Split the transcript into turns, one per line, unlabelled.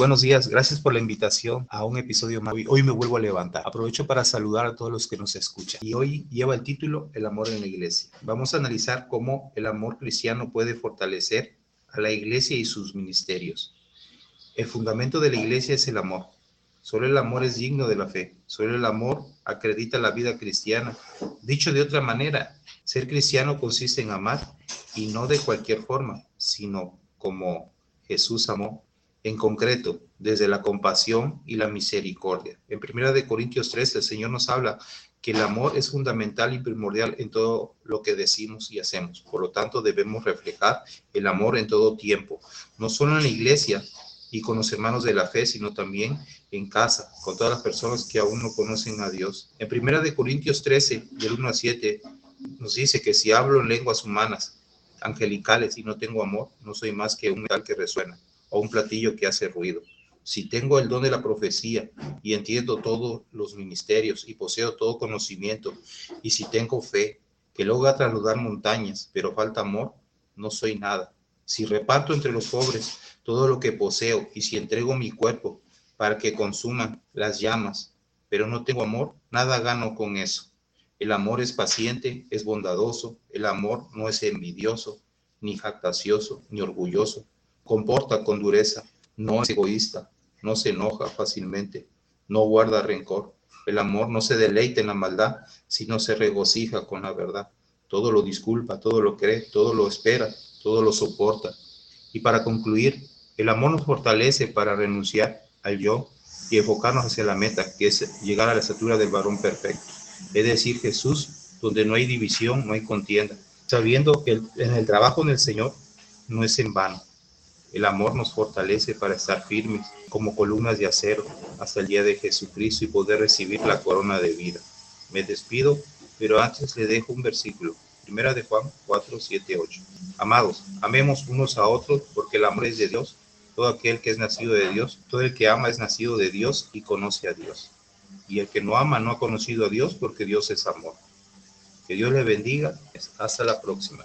buenos días. Gracias por la invitación a un episodio más. Hoy me vuelvo a levantar. Aprovecho para saludar a todos los que nos escuchan. Y hoy lleva el título El amor en la iglesia. Vamos a analizar cómo el amor cristiano puede fortalecer a la iglesia y sus ministerios. El fundamento de la iglesia es el amor. Solo el amor es digno de la fe. Solo el amor acredita la vida cristiana. Dicho de otra manera, ser cristiano consiste en amar y no de cualquier forma, sino como Jesús amó, en concreto, desde la compasión y la misericordia. En Primera de Corintios 3, el Señor nos habla que el amor es fundamental y primordial en todo lo que decimos y hacemos. Por lo tanto, debemos reflejar el amor en todo tiempo, no solo en la iglesia y con los hermanos de la fe, sino también en casa, con todas las personas que aún no conocen a Dios. En Primera de Corintios 13, del 1 a 7, nos dice que si hablo en lenguas humanas, angelicales y no tengo amor, no soy más que un metal que resuena o un platillo que hace ruido. Si tengo el don de la profecía y entiendo todos los ministerios y poseo todo conocimiento, y si tengo fe que logra trasladar montañas, pero falta amor, no soy nada. Si reparto entre los pobres todo lo que poseo y si entrego mi cuerpo para que consuman las llamas, pero no tengo amor, nada gano con eso. El amor es paciente, es bondadoso, el amor no es envidioso, ni jactacioso, ni orgulloso, comporta con dureza, no es egoísta, no se enoja fácilmente, no guarda rencor. El amor no se deleita en la maldad, sino se regocija con la verdad. Todo lo disculpa, todo lo cree, todo lo espera, todo lo soporta. Y para concluir, el amor nos fortalece para renunciar al yo y enfocarnos hacia la meta, que es llegar a la estatura del varón perfecto es decir, Jesús, donde no hay división, no hay contienda, sabiendo que en el trabajo en el Señor no es en vano. El amor nos fortalece para estar firmes como columnas de acero hasta el día de Jesucristo y poder recibir la corona de vida. Me despido, pero antes le dejo un versículo. Primera de Juan 4, 7, 8. Amados, amemos unos a otros porque el amor es de Dios. Todo aquel que es nacido de Dios, todo el que ama es nacido de Dios y conoce a Dios y el que no ama no ha conocido a Dios porque Dios es amor. Que Dios le bendiga. Hasta la próxima.